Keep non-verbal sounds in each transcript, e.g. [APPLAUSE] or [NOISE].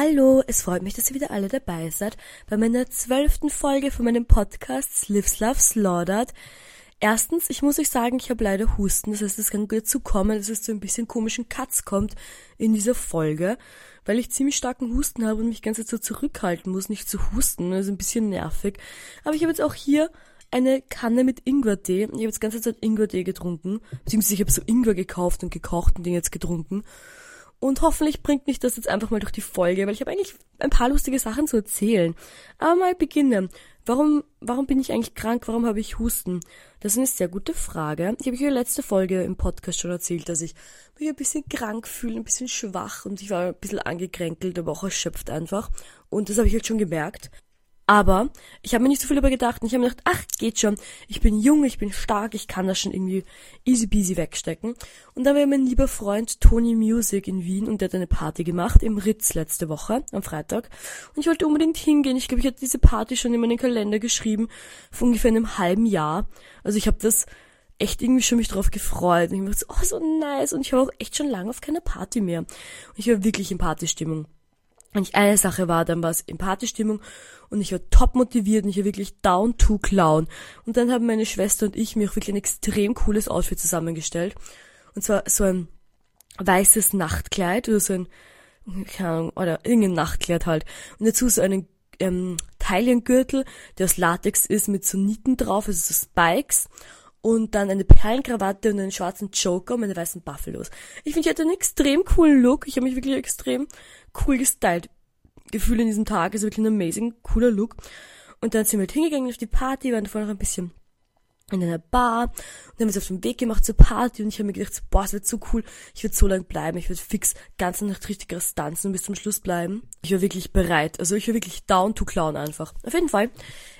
Hallo, es freut mich, dass ihr wieder alle dabei seid bei meiner zwölften Folge von meinem Podcast Lives Love Slaughtered. Erstens, ich muss euch sagen, ich habe leider Husten, das heißt, es kann gut dazu kommen, dass es zu ein bisschen komischen Katz kommt in dieser Folge, weil ich ziemlich starken Husten habe und mich ganz so zurückhalten muss, nicht zu husten, das ist ein bisschen nervig. Aber ich habe jetzt auch hier eine Kanne mit Ingwertee. Ich habe jetzt ganze Zeit Ingwertee getrunken, beziehungsweise ich habe so Ingwer gekauft und gekocht und den jetzt getrunken. Und hoffentlich bringt mich das jetzt einfach mal durch die Folge, weil ich habe eigentlich ein paar lustige Sachen zu erzählen. Aber mal beginnen. Warum, warum bin ich eigentlich krank? Warum habe ich Husten? Das ist eine sehr gute Frage. Ich habe in der letzte Folge im Podcast schon erzählt, dass ich mich ein bisschen krank fühle, ein bisschen schwach und ich war ein bisschen angekränkelt, aber auch erschöpft einfach. Und das habe ich jetzt schon gemerkt. Aber ich habe mir nicht so viel darüber gedacht und ich habe mir gedacht, ach, geht schon. Ich bin jung, ich bin stark, ich kann das schon irgendwie easy peasy wegstecken. Und dann war mein lieber Freund Tony Music in Wien und der hat eine Party gemacht im Ritz letzte Woche, am Freitag. Und ich wollte unbedingt hingehen. Ich glaube, ich hatte diese Party schon in meinen Kalender geschrieben, vor ungefähr einem halben Jahr. Also ich habe das echt irgendwie schon mich drauf gefreut. Und ich mir gedacht, oh, so nice. Und ich war auch echt schon lange auf keiner Party mehr. Und ich war wirklich in Partystimmung. Und ich, eine Sache war, dann war es in Partystimmung und ich war top motiviert und ich war wirklich down to clown. Und dann haben meine Schwester und ich mir auch wirklich ein extrem cooles Outfit zusammengestellt. Und zwar so ein weißes Nachtkleid oder so ein, keine Ahnung, oder irgendein Nachtkleid halt. Und dazu so einen ähm, Taillengürtel, der aus Latex ist mit so Nieten drauf, also so Spikes und dann eine Perlenkrawatte und einen schwarzen Joker und meine weißen Buffalos. Ich finde, ich hatte einen extrem coolen Look. Ich habe mich wirklich extrem cool gestylt gefühlt in diesem Tag. Also wirklich ein amazing, cooler Look. Und dann sind wir halt hingegangen auf die Party, waren davor noch ein bisschen in einer Bar und dann haben wir uns auf den Weg gemacht zur Party und ich habe mir gedacht, boah, es wird so cool, ich würde so lang bleiben, ich würde fix ganze Nacht richtigeres tanzen und bis zum Schluss bleiben. Ich war wirklich bereit, also ich war wirklich down to clown einfach. Auf jeden Fall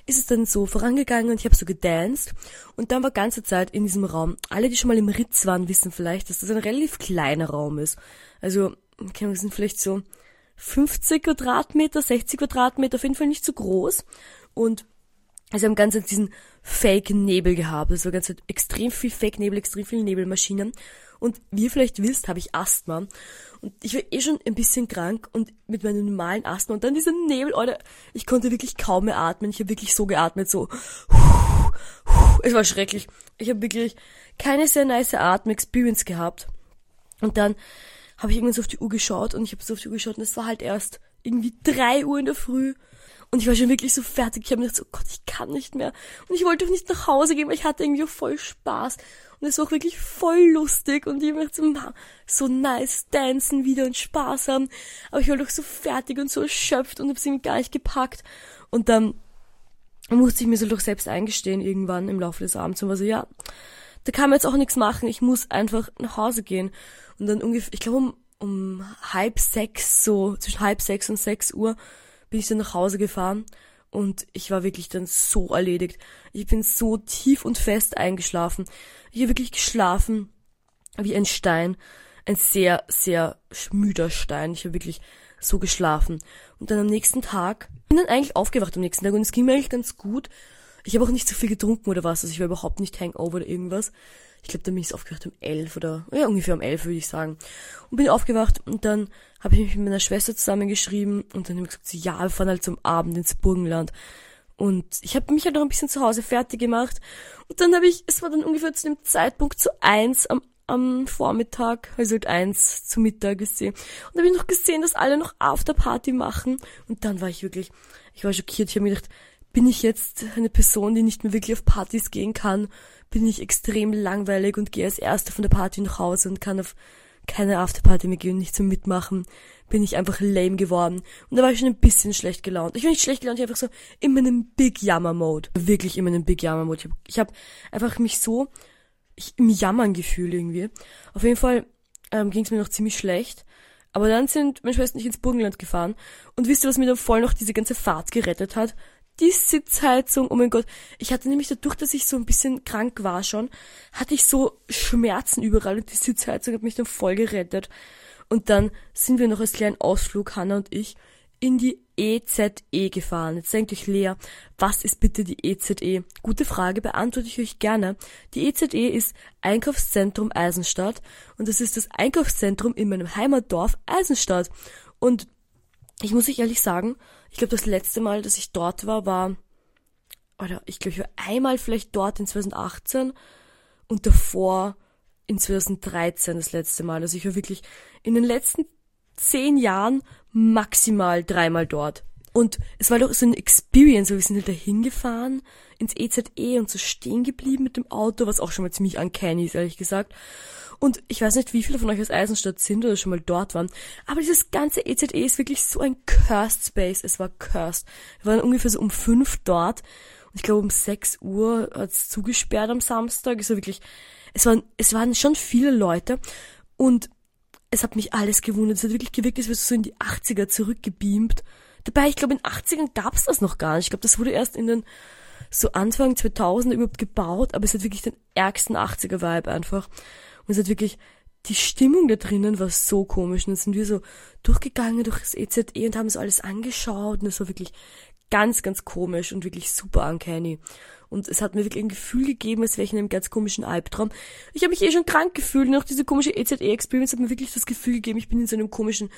ist es dann so vorangegangen und ich habe so gedanced und dann war ganze Zeit in diesem Raum, alle, die schon mal im Ritz waren, wissen vielleicht, dass das ein relativ kleiner Raum ist. Also, okay, wir sind vielleicht so 50 Quadratmeter, 60 Quadratmeter, auf jeden Fall nicht so groß und also haben ganz diesen Fake-Nebel gehabt. War ganz extrem viel Fake-Nebel, extrem viele Nebelmaschinen. Und wie ihr vielleicht wisst, habe ich Asthma. Und ich war eh schon ein bisschen krank und mit meinem normalen Asthma. Und dann dieser Nebel, oder ich konnte wirklich kaum mehr atmen. Ich habe wirklich so geatmet, so. Es war schrecklich. Ich habe wirklich keine sehr nice Atmen-Experience gehabt. Und dann habe ich irgendwann so auf die Uhr geschaut und ich habe so auf die Uhr geschaut und es war halt erst irgendwie drei Uhr in der Früh. Und ich war schon wirklich so fertig. Ich habe mir gedacht, oh Gott, ich kann nicht mehr. Und ich wollte auch nicht nach Hause gehen, weil ich hatte irgendwie auch voll Spaß. Und es war auch wirklich voll lustig. Und ich möchte so, so nice dancen wieder und Spaß haben. Aber ich war doch so fertig und so erschöpft und habe sie gar nicht gepackt. Und dann musste ich mir so doch selbst eingestehen irgendwann im Laufe des Abends und war so, ja, da kann man jetzt auch nichts machen. Ich muss einfach nach Hause gehen. Und dann ungefähr, ich glaube um, um halb sechs, so zwischen halb sechs und sechs Uhr, bin ich dann nach Hause gefahren und ich war wirklich dann so erledigt. Ich bin so tief und fest eingeschlafen. Ich habe wirklich geschlafen wie ein Stein. Ein sehr, sehr müder Stein. Ich habe wirklich so geschlafen. Und dann am nächsten Tag, bin dann eigentlich aufgewacht am nächsten Tag und es ging mir eigentlich ganz gut. Ich habe auch nicht so viel getrunken oder was, also ich war überhaupt nicht Hangover oder irgendwas. Ich glaube, da bin ich aufgewacht um elf oder ja, ungefähr um elf würde ich sagen. Und bin aufgewacht und dann habe ich mich mit meiner Schwester zusammengeschrieben und dann habe ich gesagt, ja, wir fahren halt zum Abend ins Burgenland. Und ich habe mich halt noch ein bisschen zu Hause fertig gemacht. Und dann habe ich, es war dann ungefähr zu dem Zeitpunkt zu eins am, am Vormittag, also halt eins zu Mittag gesehen. Und habe ich noch gesehen, dass alle noch Afterparty machen. Und dann war ich wirklich, ich war schockiert. Ich habe mir gedacht, bin ich jetzt eine Person, die nicht mehr wirklich auf Partys gehen kann? Bin ich extrem langweilig und gehe als Erste von der Party nach Hause und kann auf keine Afterparty mehr gehen, nicht zum Mitmachen, bin ich einfach lame geworden. Und da war ich schon ein bisschen schlecht gelaunt. Ich war nicht schlecht gelaunt, ich war einfach so in meinem Big Jammer Mode. Wirklich in meinem Big Jammer Mode. Ich habe hab einfach mich so ich, im Jammern gefühlt irgendwie. Auf jeden Fall ähm, ging es mir noch ziemlich schlecht. Aber dann sind meine Schwester nicht ins Burgenland gefahren. Und wisst ihr, was mir dann voll noch diese ganze Fahrt gerettet hat? Die Sitzheizung, oh mein Gott. Ich hatte nämlich dadurch, dass ich so ein bisschen krank war schon, hatte ich so Schmerzen überall und die Sitzheizung hat mich dann voll gerettet. Und dann sind wir noch als kleinen Ausflug, Hanna und ich, in die EZE e gefahren. Jetzt denkt euch Lea, was ist bitte die EZE? E? Gute Frage, beantworte ich euch gerne. Die EZE e ist Einkaufszentrum Eisenstadt und das ist das Einkaufszentrum in meinem Heimatdorf Eisenstadt. Und ich muss euch ehrlich sagen, ich glaube, das letzte Mal, dass ich dort war, war, oder ich glaube, ich war einmal vielleicht dort in 2018 und davor in 2013 das letzte Mal. Also ich war wirklich in den letzten zehn Jahren maximal dreimal dort. Und es war doch so eine Experience, wir sind halt da hingefahren ins EZE und so stehen geblieben mit dem Auto, was auch schon mal ziemlich uncanny ist, ehrlich gesagt. Und ich weiß nicht, wie viele von euch aus Eisenstadt sind oder schon mal dort waren, aber dieses ganze EZE ist wirklich so ein cursed Space. Es war cursed. Wir waren ungefähr so um fünf dort und ich glaube um sechs Uhr hat's zugesperrt am Samstag. Es war wirklich, es waren, es waren schon viele Leute und es hat mich alles gewundert. Es hat wirklich gewirkt, als wärst du so in die 80er zurückgebeamt. Dabei, ich glaube, in den 80ern gab's das noch gar nicht. Ich glaube, das wurde erst in den so Anfang 2000 überhaupt gebaut, aber es hat wirklich den ärgsten 80er-Vibe einfach. Und es hat wirklich, die Stimmung da drinnen war so komisch. Und dann sind wir so durchgegangen durch das EZE und haben uns alles angeschaut und es war wirklich ganz, ganz komisch und wirklich super uncanny. Und es hat mir wirklich ein Gefühl gegeben, als wäre ich in einem ganz komischen Albtraum. Ich habe mich eh schon krank gefühlt. Noch diese komische EZE-Experience hat mir wirklich das Gefühl gegeben, ich bin in so einem komischen,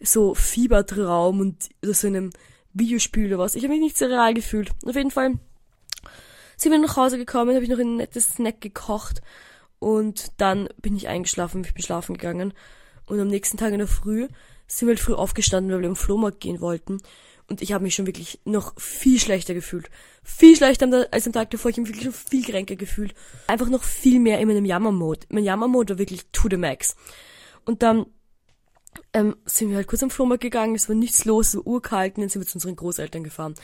so Fiebertraum und so einem Videospiel oder was. Ich habe mich nicht sehr real gefühlt. Auf jeden Fall sind wir nach Hause gekommen, habe ich noch ein nettes Snack gekocht und dann bin ich eingeschlafen, ich bin schlafen gegangen. Und am nächsten Tag in der Früh sind wir halt früh aufgestanden, weil wir im Flohmarkt gehen wollten. Und ich habe mich schon wirklich noch viel schlechter gefühlt. Viel schlechter als am Tag davor. Ich habe mich wirklich schon viel kränker gefühlt. Einfach noch viel mehr in meinem Jammer-Mode. Mein Jammer-Mode war wirklich to the max. Und dann ähm, sind wir halt kurz am Flohmarkt gegangen. Es war nichts los, es war urkalt. Und dann sind wir zu unseren Großeltern gefahren.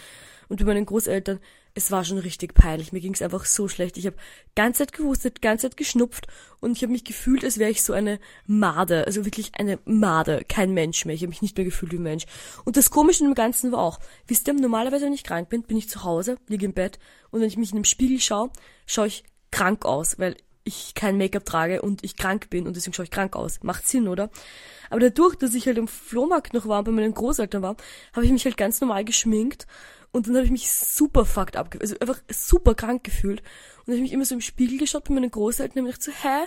Und bei meinen Großeltern es war schon richtig peinlich. Mir ging es einfach so schlecht. Ich habe ganze Zeit gehustet, ganze Zeit geschnupft und ich habe mich gefühlt, als wäre ich so eine Made, also wirklich eine Made, kein Mensch mehr. Ich habe mich nicht mehr gefühlt wie ein Mensch. Und das Komische dem Ganzen war auch, wisst ihr, normalerweise, wenn ich krank bin, bin ich zu Hause, liege im Bett und wenn ich mich in den Spiegel schaue, schaue ich krank aus, weil ich kein Make-up trage und ich krank bin und deswegen schaue ich krank aus. Macht Sinn, oder? Aber dadurch, dass ich halt im Flohmarkt noch war und bei meinen Großeltern war, habe ich mich halt ganz normal geschminkt und dann habe ich mich super fucked abgefühlt, also einfach super krank gefühlt. Und dann habe ich mich immer so im Spiegel geschaut bei meinen Großeltern und habe gedacht so, hä?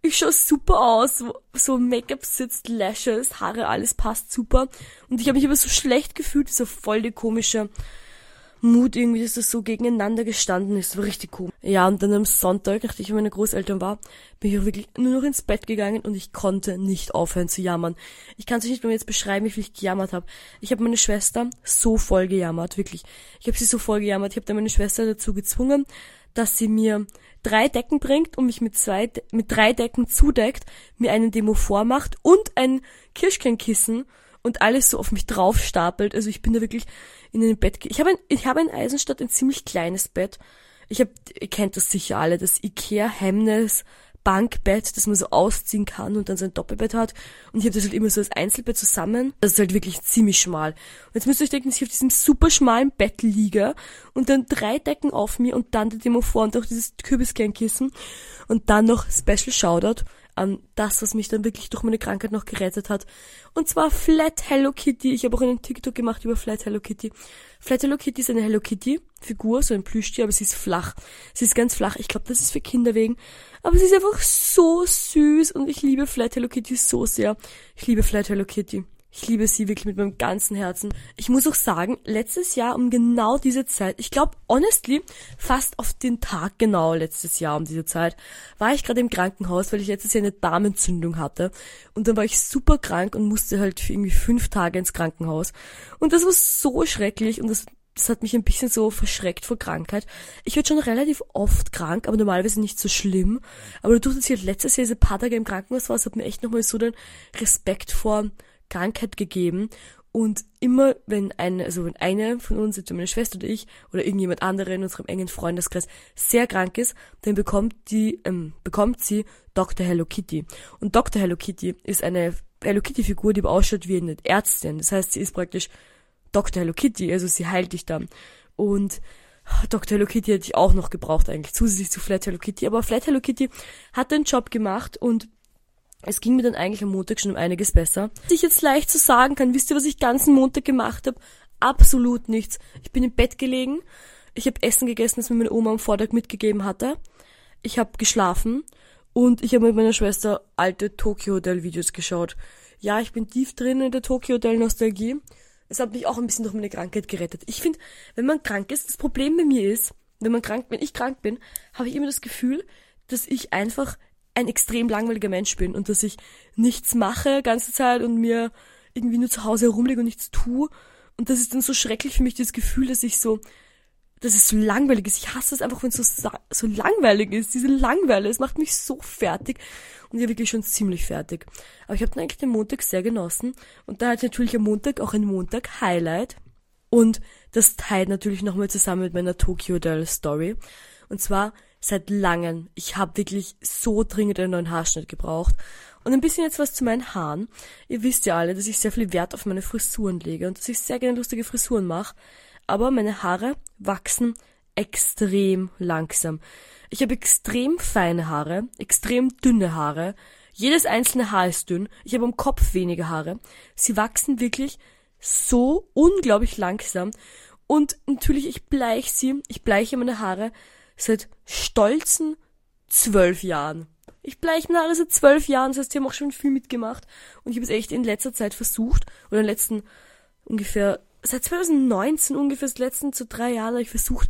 Ich schaue super aus, so Make-up sitzt, Lashes, Haare, alles passt super. Und ich habe mich aber so schlecht gefühlt, so voll die komische Mut irgendwie, dass das so gegeneinander gestanden ist. War richtig cool. Ja, und dann am Sonntag, nachdem ich bei meinen Großeltern war, bin ich auch wirklich nur noch ins Bett gegangen und ich konnte nicht aufhören zu jammern. Ich kann es euch nicht mehr jetzt beschreiben, wie viel ich gejammert habe. Ich habe meine Schwester so voll gejammert, wirklich. Ich habe sie so voll gejammert. Ich habe dann meine Schwester dazu gezwungen, dass sie mir drei Decken bringt und mich mit zwei, mit drei Decken zudeckt, mir einen Demo vormacht und ein Kirschkernkissen und alles so auf mich drauf stapelt. Also ich bin da wirklich in ein Bett. Ich habe ein, ich habe in Eisenstadt ein ziemlich kleines Bett. Ich habe, ihr kennt das sicher alle, das Ikea Hemnes Bankbett, das man so ausziehen kann und dann so ein Doppelbett hat. Und ich habe das halt immer so als Einzelbett zusammen. Das ist halt wirklich ziemlich schmal. Und jetzt müsst ihr euch denken, dass ich auf diesem super schmalen Bett liege und dann drei Decken auf mir und dann die Demo vor und auch dieses Kürbiskernkissen und dann noch Special Shoutout an das, was mich dann wirklich durch meine Krankheit noch gerettet hat. Und zwar Flat Hello Kitty. Ich habe auch einen TikTok gemacht über Flat Hello Kitty. Flat Hello Kitty ist eine Hello Kitty Figur, so ein Plüschtier, aber sie ist flach. Sie ist ganz flach. Ich glaube, das ist für Kinder wegen. Aber sie ist einfach so süß und ich liebe Flat Hello Kitty so sehr. Ich liebe Flat Hello Kitty. Ich liebe sie wirklich mit meinem ganzen Herzen. Ich muss auch sagen, letztes Jahr um genau diese Zeit, ich glaube honestly, fast auf den Tag genau letztes Jahr um diese Zeit, war ich gerade im Krankenhaus, weil ich letztes Jahr eine Darmentzündung hatte. Und dann war ich super krank und musste halt für irgendwie fünf Tage ins Krankenhaus. Und das war so schrecklich und das das hat mich ein bisschen so verschreckt vor Krankheit. Ich werde schon relativ oft krank, aber normalerweise nicht so schlimm. Aber dadurch, dass ich halt letztes Jahr diese paar Tage im Krankenhaus war, das hat mir echt nochmal so den Respekt vor Krankheit gegeben. Und immer, wenn eine, also wenn eine von uns, jetzt meine Schwester oder ich, oder irgendjemand andere in unserem engen Freundeskreis sehr krank ist, dann bekommt die, ähm, bekommt sie Dr. Hello Kitty. Und Dr. Hello Kitty ist eine Hello Kitty Figur, die ausschaut wie eine Ärztin. Das heißt, sie ist praktisch Dr. Hello Kitty, also sie heilt dich dann. Und Dr. Hello Kitty hätte ich auch noch gebraucht eigentlich, zusätzlich zu Flat Hello Kitty. Aber Flat Hello Kitty hat den Job gemacht und es ging mir dann eigentlich am Montag schon um einiges besser. Was ich jetzt leicht zu so sagen kann, wisst ihr, was ich ganzen Montag gemacht habe? Absolut nichts. Ich bin im Bett gelegen, ich habe Essen gegessen, das mir meine Oma am Vortag mitgegeben hatte. Ich habe geschlafen und ich habe mit meiner Schwester alte Tokyo Hotel Videos geschaut. Ja, ich bin tief drin in der Tokyo Hotel Nostalgie. Es hat mich auch ein bisschen durch meine Krankheit gerettet. Ich finde, wenn man krank ist, das Problem bei mir ist, wenn man krank, wenn ich krank bin, habe ich immer das Gefühl, dass ich einfach ein extrem langweiliger Mensch bin und dass ich nichts mache ganze Zeit und mir irgendwie nur zu Hause herumlege und nichts tue. Und das ist dann so schrecklich für mich, das Gefühl, dass ich so, dass es so langweilig ist. Ich hasse es einfach, wenn es so, so langweilig ist. Diese Langweile, es macht mich so fertig. Und ja, wirklich schon ziemlich fertig. Aber ich habe dann eigentlich den Montag sehr genossen. Und da hatte ich natürlich am Montag auch ein Montag-Highlight. Und das teilt natürlich nochmal zusammen mit meiner Tokyo Hotel Story. Und zwar seit langem. Ich habe wirklich so dringend einen neuen Haarschnitt gebraucht. Und ein bisschen jetzt was zu meinen Haaren. Ihr wisst ja alle, dass ich sehr viel Wert auf meine Frisuren lege und dass ich sehr gerne lustige Frisuren mache. Aber meine Haare wachsen extrem langsam. Ich habe extrem feine Haare, extrem dünne Haare. Jedes einzelne Haar ist dünn. Ich habe am Kopf wenige Haare. Sie wachsen wirklich so unglaublich langsam. Und natürlich, ich bleich sie, ich bleiche meine Haare seit stolzen zwölf Jahren. Ich bleich meine Haare seit zwölf Jahren, das heißt, die haben auch schon viel mitgemacht. Und ich habe es echt in letzter Zeit versucht, oder in den letzten ungefähr, seit 2019 ungefähr, das letzten zu drei Jahren habe ich versucht,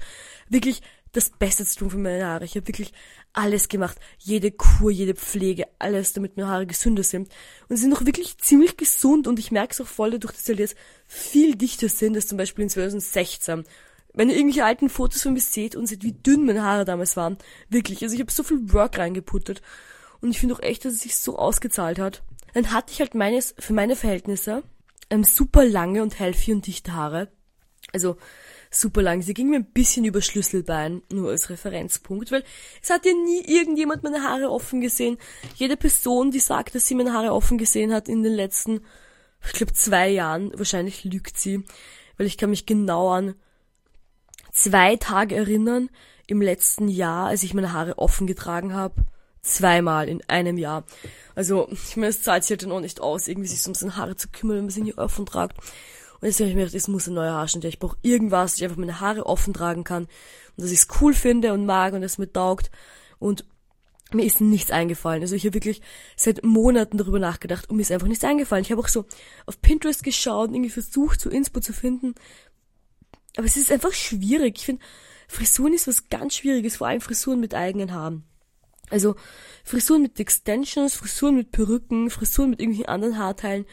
wirklich das Beste zu tun für meine Haare. Ich habe wirklich alles gemacht. Jede Kur, jede Pflege, alles, damit meine Haare gesünder sind. Und sie sind auch wirklich ziemlich gesund und ich merke es auch voll dadurch, dass sie halt jetzt viel dichter sind als zum Beispiel in 2016. Wenn ihr irgendwelche alten Fotos von mir seht und seht, wie dünn meine Haare damals waren. Wirklich. Also ich habe so viel Work reingeputtet. Und ich finde auch echt, dass es sich so ausgezahlt hat. Dann hatte ich halt meines, für meine Verhältnisse, ähm, super lange und healthy und dichte Haare. Also, super lang. Sie ging mir ein bisschen über Schlüsselbein, nur als Referenzpunkt, weil es hat ja nie irgendjemand meine Haare offen gesehen. Jede Person, die sagt, dass sie meine Haare offen gesehen hat in den letzten, ich glaube, zwei Jahren, wahrscheinlich lügt sie, weil ich kann mich genau an zwei Tage erinnern im letzten Jahr, als ich meine Haare offen getragen habe. Zweimal in einem Jahr. Also, ich meine, es zahlt sich halt dann auch nicht aus, irgendwie sich um seine Haare zu kümmern, wenn man sie nicht offen tragt. Und jetzt habe ich mir gedacht, es muss ein neuer Haarschnitt. Ich brauche irgendwas, dass ich einfach meine Haare offen tragen kann. Und dass ich es cool finde und mag und es mir taugt. Und mir ist nichts eingefallen. Also ich habe wirklich seit Monaten darüber nachgedacht und mir ist einfach nichts eingefallen. Ich habe auch so auf Pinterest geschaut und irgendwie versucht, so Inspo zu finden. Aber es ist einfach schwierig. Ich finde, Frisuren ist was ganz Schwieriges, vor allem Frisuren mit eigenen Haaren. Also Frisuren mit Extensions, Frisuren mit Perücken, Frisuren mit irgendwelchen anderen Haarteilen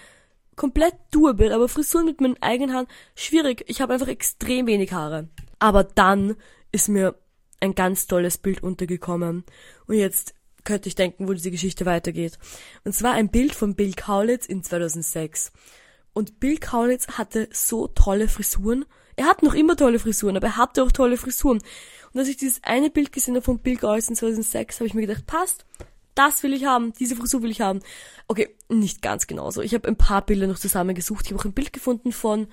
komplett doable, aber Frisuren mit meinen eigenen Haaren schwierig. Ich habe einfach extrem wenig Haare. Aber dann ist mir ein ganz tolles Bild untergekommen. Und jetzt könnte ich denken, wo diese Geschichte weitergeht. Und zwar ein Bild von Bill Kaulitz in 2006. Und Bill Kaulitz hatte so tolle Frisuren. Er hat noch immer tolle Frisuren, aber er hatte auch tolle Frisuren. Und als ich dieses eine Bild gesehen habe von Bill in 2006, habe ich mir gedacht, passt, das will ich haben, diese Frisur will ich haben. Okay, nicht ganz genauso. Ich habe ein paar Bilder noch zusammengesucht. Ich habe auch ein Bild gefunden von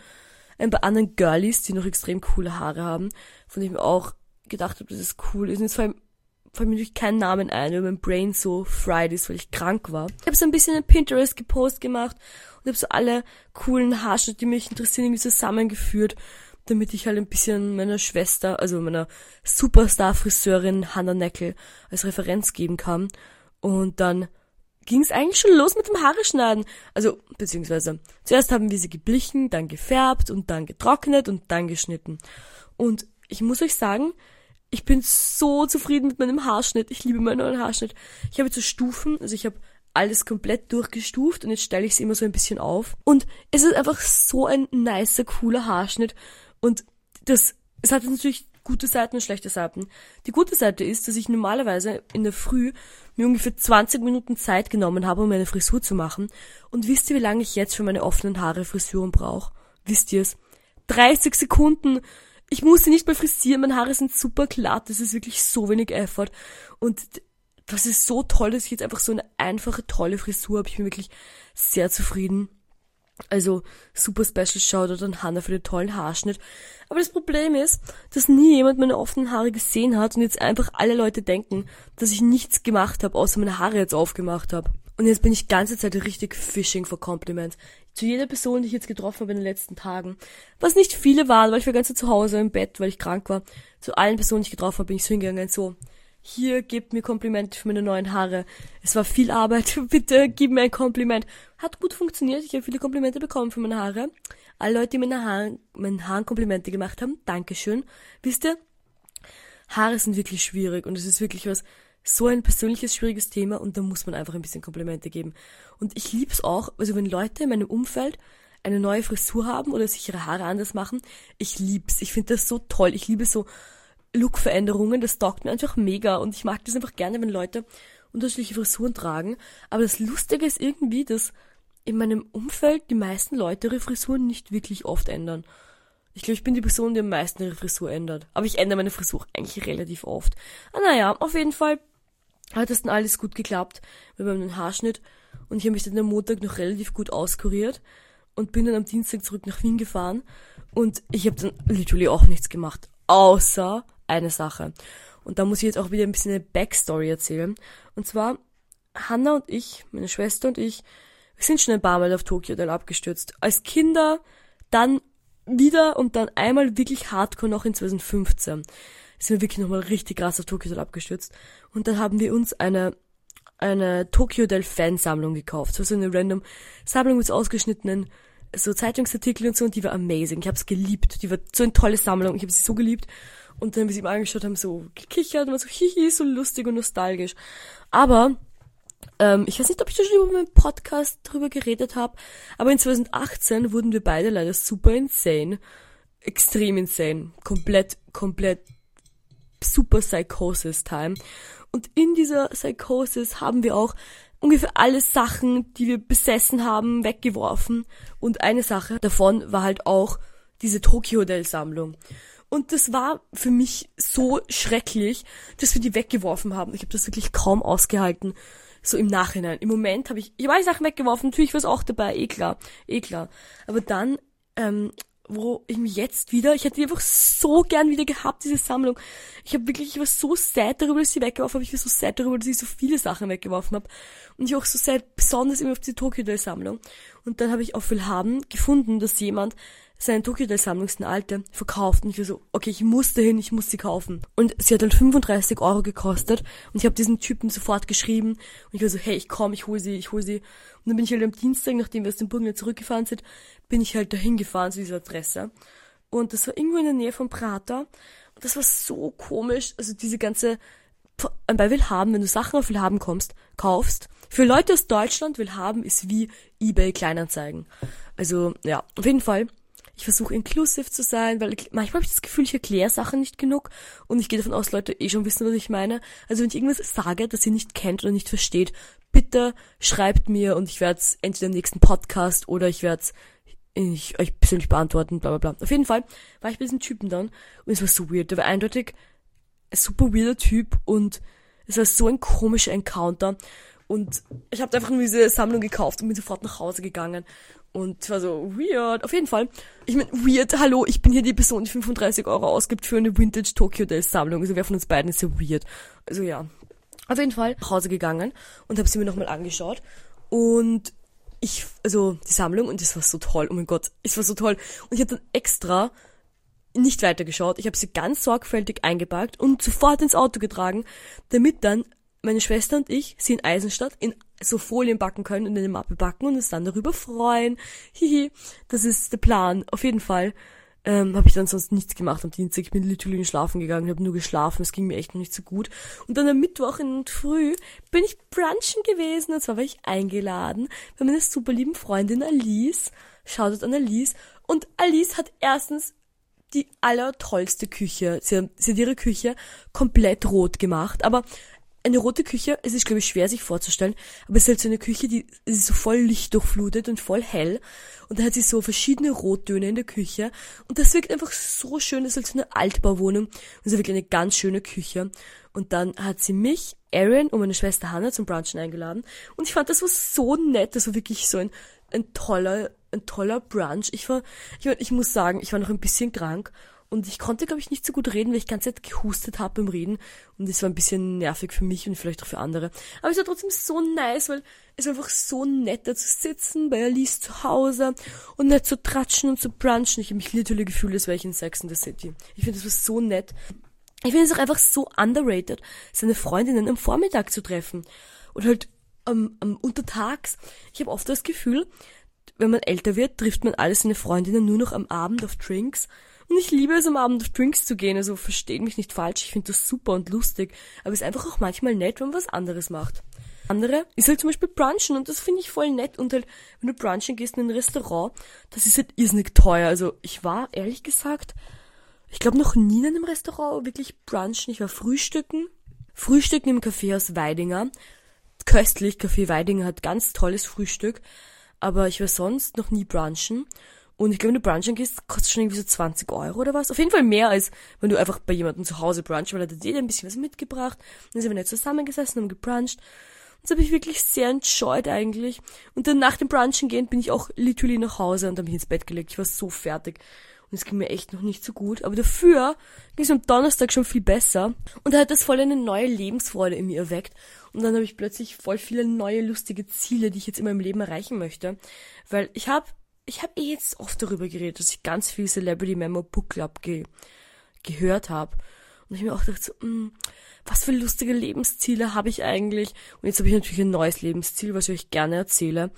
ein paar anderen Girlies, die noch extrem coole Haare haben, von denen ich mir auch gedacht habe, dass es cool ist. Und jetzt fallen, fallen mir natürlich keinen Namen ein, weil mein Brain so fried ist, weil ich krank war. Ich habe so ein bisschen ein Pinterest gepost gemacht und habe so alle coolen Haarschnitte, die mich interessieren, irgendwie zusammengeführt, damit ich halt ein bisschen meiner Schwester, also meiner Superstar-Friseurin Hannah Neckel als Referenz geben kann. Und dann ging es eigentlich schon los mit dem Haare schneiden. Also, beziehungsweise, zuerst haben wir sie geblichen, dann gefärbt und dann getrocknet und dann geschnitten. Und ich muss euch sagen, ich bin so zufrieden mit meinem Haarschnitt. Ich liebe meinen neuen Haarschnitt. Ich habe jetzt so Stufen, also ich habe alles komplett durchgestuft und jetzt stelle ich es immer so ein bisschen auf. Und es ist einfach so ein nicer, cooler Haarschnitt. Und das, es hat natürlich gute Seiten und schlechte Seiten. Die gute Seite ist, dass ich normalerweise in der Früh mir ungefähr 20 Minuten Zeit genommen habe, um meine Frisur zu machen. Und wisst ihr, wie lange ich jetzt für meine offenen Haare Frisuren brauche? Wisst ihr es? 30 Sekunden! Ich muss sie nicht mehr frisieren, meine Haare sind super glatt, das ist wirklich so wenig Effort. Und das ist so toll, dass ich jetzt einfach so eine einfache, tolle Frisur habe. Ich bin wirklich sehr zufrieden. Also super Special Shoutout an Hannah für den tollen Haarschnitt. Aber das Problem ist, dass nie jemand meine offenen Haare gesehen hat und jetzt einfach alle Leute denken, dass ich nichts gemacht habe, außer meine Haare jetzt aufgemacht habe. Und jetzt bin ich ganze Zeit richtig fishing for Compliments. Zu jeder Person, die ich jetzt getroffen habe in den letzten Tagen. Was nicht viele waren, weil ich war ganze zu Hause im Bett, weil ich krank war. Zu allen Personen, die ich getroffen habe, bin ich so hingegangen, so, hier, gebt mir Kompliment für meine neuen Haare. Es war viel Arbeit, [LAUGHS] bitte gib mir ein Kompliment. Hat gut funktioniert, ich habe viele Komplimente bekommen für meine Haare. Alle Leute, die meine Haaren, meinen Haaren Komplimente gemacht haben, Dankeschön. Wisst ihr, Haare sind wirklich schwierig und es ist wirklich was, so ein persönliches, schwieriges Thema und da muss man einfach ein bisschen Komplimente geben. Und ich lieb's auch, also wenn Leute in meinem Umfeld eine neue Frisur haben oder sich ihre Haare anders machen, ich lieb's. Ich finde das so toll. Ich liebe so Look-Veränderungen, das taugt mir einfach mega und ich mag das einfach gerne, wenn Leute unterschiedliche Frisuren tragen. Aber das Lustige ist irgendwie, dass in meinem Umfeld die meisten Leute ihre Frisuren nicht wirklich oft ändern. Ich glaube, ich bin die Person, die am meisten ihre Frisur ändert. Aber ich ändere meine Frisur eigentlich relativ oft. Ah, naja, auf jeden Fall hat das dann alles gut geklappt mit meinem Haarschnitt. Und ich habe mich dann am Montag noch relativ gut auskuriert und bin dann am Dienstag zurück nach Wien gefahren. Und ich habe dann literally auch nichts gemacht. Außer eine Sache. Und da muss ich jetzt auch wieder ein bisschen eine Backstory erzählen. Und zwar, Hannah und ich, meine Schwester und ich, wir sind schon ein paar Mal auf Tokyo Hotel abgestürzt. Als Kinder, dann wieder und dann einmal wirklich hardcore noch in 2015. Sind wir wirklich nochmal richtig krass auf Tokyo Hotel abgestürzt. Und dann haben wir uns eine, eine Tokyo Hotel Fansammlung gekauft. So eine random Sammlung mit ausgeschnittenen so Zeitungsartikel und so und die war amazing. Ich habe es geliebt. Die war so eine tolle Sammlung. Ich habe sie so geliebt. Und dann sie mal angeschaut, haben so gekichert und so hihi, so lustig und nostalgisch. Aber ähm, ich weiß nicht, ob ich da schon über meinen Podcast drüber geredet habe, aber in 2018 wurden wir beide leider super insane. Extrem insane. Komplett, komplett super Psychosis Time. Und in dieser Psychosis haben wir auch ungefähr alle Sachen, die wir besessen haben, weggeworfen. Und eine Sache davon war halt auch diese Tokyo Hotel Sammlung. Und das war für mich so schrecklich, dass wir die weggeworfen haben. Ich habe das wirklich kaum ausgehalten so im Nachhinein. Im Moment habe ich, ich habe alle Sachen weggeworfen, natürlich war es auch dabei, eh klar, eh klar. Aber dann, ähm, wo ich mich jetzt wieder, ich hätte die einfach so gern wieder gehabt, diese Sammlung. Ich habe wirklich, ich war so sad darüber, dass ich sie weggeworfen habe. Ich war so sad darüber, dass ich so viele Sachen weggeworfen habe. Und ich auch so sad, besonders immer auf die Tokyo Sammlung. Und dann habe ich auf Willhaben gefunden, dass jemand seine Tokyo Hotel Sammlung, eine alte, verkauft. Und ich war so, okay, ich muss dahin, ich muss sie kaufen. Und sie hat dann 35 Euro gekostet. Und ich habe diesen Typen sofort geschrieben. Und ich war so, hey, ich komm, ich hol sie, ich hol sie. Und dann bin ich halt am Dienstag, nachdem wir aus dem Burgenland zurückgefahren sind, bin ich halt dahin gefahren zu dieser Adresse. Und das war irgendwo in der Nähe von Prater. Und das war so komisch. Also diese ganze, bei Willhaben, wenn du Sachen auf Willhaben kommst, kaufst. Für Leute aus Deutschland, Willhaben ist wie eBay Kleinanzeigen. Also, ja, auf jeden Fall ich versuche inclusive zu sein, weil ich, manchmal habe ich das Gefühl, ich erkläre Sachen nicht genug und ich gehe davon aus, Leute eh schon wissen, was ich meine. Also wenn ich irgendwas sage, das ihr nicht kennt oder nicht versteht, bitte schreibt mir und ich werde es entweder im nächsten Podcast oder ich werde es euch persönlich beantworten, bla bla bla. Auf jeden Fall war ich bei diesem Typen dann und es war so weird. Der war eindeutig ein super weirder Typ und es war so ein komischer Encounter. Und ich habe einfach nur diese Sammlung gekauft und bin sofort nach Hause gegangen. Und es war so weird. Auf jeden Fall. Ich meine, weird, hallo, ich bin hier die Person, die 35 Euro ausgibt für eine Vintage Tokyo Day Sammlung. Also wer von uns beiden ist so weird. Also ja. Auf jeden Fall nach Hause gegangen und habe sie mir nochmal angeschaut. Und ich, also die Sammlung und das war so toll. Oh mein Gott, es war so toll. Und ich habe dann extra nicht weitergeschaut. Ich habe sie ganz sorgfältig eingepackt und sofort ins Auto getragen, damit dann meine Schwester und ich sie in Eisenstadt in so Folien backen können und in eine Mappe backen und uns dann darüber freuen. Hihi, das ist der Plan. Auf jeden Fall ähm, habe ich dann sonst nichts gemacht am Dienstag. Ich bin literally schlafen gegangen, habe nur geschlafen. Es ging mir echt noch nicht so gut. Und dann am Mittwoch in Früh bin ich brunchen gewesen. Und zwar war ich eingeladen bei meiner super lieben Freundin Alice. Shoutout an Alice. Und Alice hat erstens die allertollste Küche. Sie sie hat ihre Küche komplett rot gemacht. Aber eine rote Küche, es ist glaube ich schwer sich vorzustellen, aber es ist halt so eine Küche, die ist so voll lichtdurchflutet und voll hell. Und da hat sie so verschiedene Rottöne in der Küche. Und das wirkt einfach so schön, das ist halt so eine Altbauwohnung. Und ist wirklich eine ganz schöne Küche. Und dann hat sie mich, Aaron und meine Schwester Hannah zum Brunchen eingeladen. Und ich fand das war so nett, das war wirklich so ein, ein toller, ein toller Brunch. Ich war, ich, ich muss sagen, ich war noch ein bisschen krank und ich konnte, glaube ich, nicht so gut reden, weil ich ganz Zeit gehustet habe beim Reden. Und es war ein bisschen nervig für mich und vielleicht auch für andere. Aber es war trotzdem so nice, weil es war einfach so nett, da zu sitzen bei Alice zu Hause und nicht zu tratschen und zu brunchen. Ich habe mich literally gefühlt, als wäre ich in Sex in the City. Ich finde, das war so nett. Ich finde es auch einfach so underrated, seine Freundinnen am Vormittag zu treffen. Und halt am, am Untertags. Ich habe oft das Gefühl, wenn man älter wird, trifft man alle seine Freundinnen nur noch am Abend auf Drinks. Und ich liebe es, am Abend auf Drinks zu gehen. Also versteht mich nicht falsch, ich finde das super und lustig. Aber es ist einfach auch manchmal nett, wenn man was anderes macht. Andere ist halt zum Beispiel Brunchen und das finde ich voll nett. Und halt, wenn du brunchen gehst in ein Restaurant, das ist halt irrsinnig teuer. Also ich war, ehrlich gesagt, ich glaube noch nie in einem Restaurant wirklich brunchen. Ich war frühstücken. Frühstücken im Café aus Weidinger. Köstlich, Café Weidinger hat ganz tolles Frühstück. Aber ich war sonst noch nie brunchen. Und ich glaube, wenn du brunchen gehst, kostet schon irgendwie so 20 Euro oder was. Auf jeden Fall mehr, als wenn du einfach bei jemandem zu Hause brunchen, weil er hat jeder ein bisschen was mitgebracht. Dann sind wir nicht zusammengesessen, haben gebruncht. Das habe ich wirklich sehr enjoyed eigentlich. Und dann nach dem Brunchen gehen bin ich auch literally nach Hause und habe mich ins Bett gelegt. Ich war so fertig. Und es ging mir echt noch nicht so gut. Aber dafür ging es am Donnerstag schon viel besser. Und da hat das voll eine neue Lebensfreude in mir erweckt. Und dann habe ich plötzlich voll viele neue lustige Ziele, die ich jetzt in meinem Leben erreichen möchte. Weil ich habe ich habe eh jetzt oft darüber geredet, dass ich ganz viel Celebrity Memo Book Club ge gehört habe. Und ich mir auch gedacht so, mh, mm, was für lustige Lebensziele habe ich eigentlich? Und jetzt habe ich natürlich ein neues Lebensziel, was ich euch gerne erzähle.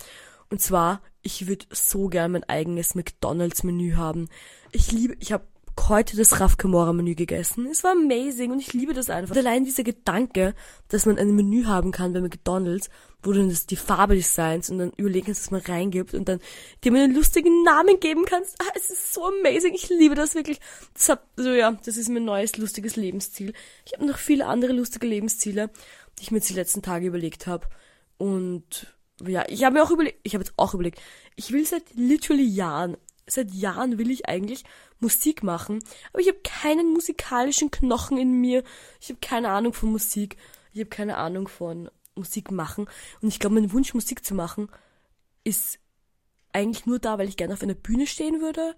Und zwar, ich würde so gern mein eigenes McDonalds-Menü haben. Ich liebe, ich habe heute das Raf Camora Menü gegessen. Es war amazing und ich liebe das einfach. Und allein dieser Gedanke, dass man ein Menü haben kann bei McDonalds, wo du das, die Farbe designs und dann überlegen kannst, was man reingibt und dann dir einen lustigen Namen geben kannst. Ah, es ist so amazing. Ich liebe das wirklich. Das hat, also ja, das ist mein neues lustiges Lebensziel. Ich habe noch viele andere lustige Lebensziele, die ich mir jetzt die letzten Tage überlegt habe. Und ja, ich habe mir auch überlegt, ich habe jetzt auch überlegt, ich will seit literally Jahren, seit Jahren will ich eigentlich Musik machen, aber ich habe keinen musikalischen Knochen in mir. Ich habe keine Ahnung von Musik. Ich habe keine Ahnung von Musik machen. Und ich glaube, mein Wunsch, Musik zu machen, ist eigentlich nur da, weil ich gerne auf einer Bühne stehen würde.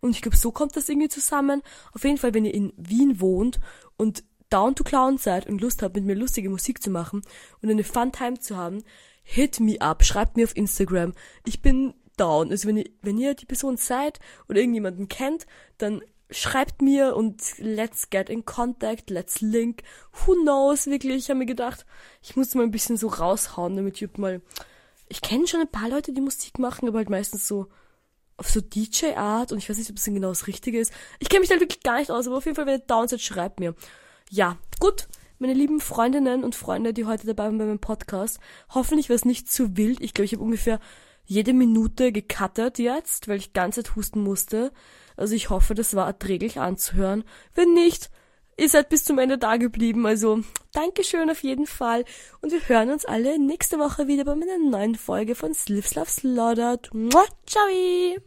Und ich glaube, so kommt das irgendwie zusammen. Auf jeden Fall, wenn ihr in Wien wohnt und down to clown seid und Lust habt, mit mir lustige Musik zu machen und eine Fun Time zu haben, hit me up, schreibt mir auf Instagram. Ich bin down. Also wenn ihr, wenn ihr die Person seid oder irgendjemanden kennt, dann schreibt mir und let's get in contact, let's link. Who knows, wirklich. Ich habe mir gedacht, ich muss mal ein bisschen so raushauen, damit ich mal. Ich kenne schon ein paar Leute, die Musik machen, aber halt meistens so auf so DJ-Art und ich weiß nicht, ob es genau das Richtige ist. Ich kenne mich da wirklich gar nicht aus, aber auf jeden Fall, wenn ihr down seid, schreibt mir. Ja, gut. Meine lieben Freundinnen und Freunde, die heute dabei waren bei meinem Podcast, hoffentlich war es nicht zu wild. Ich glaube, ich habe ungefähr jede Minute gecuttet jetzt, weil ich ganz Zeit husten musste. Also ich hoffe, das war erträglich anzuhören. Wenn nicht, ihr seid bis zum Ende da geblieben. Also Dankeschön auf jeden Fall. Und wir hören uns alle nächste Woche wieder bei meiner neuen Folge von Slivslav Slaughtered. Ciao!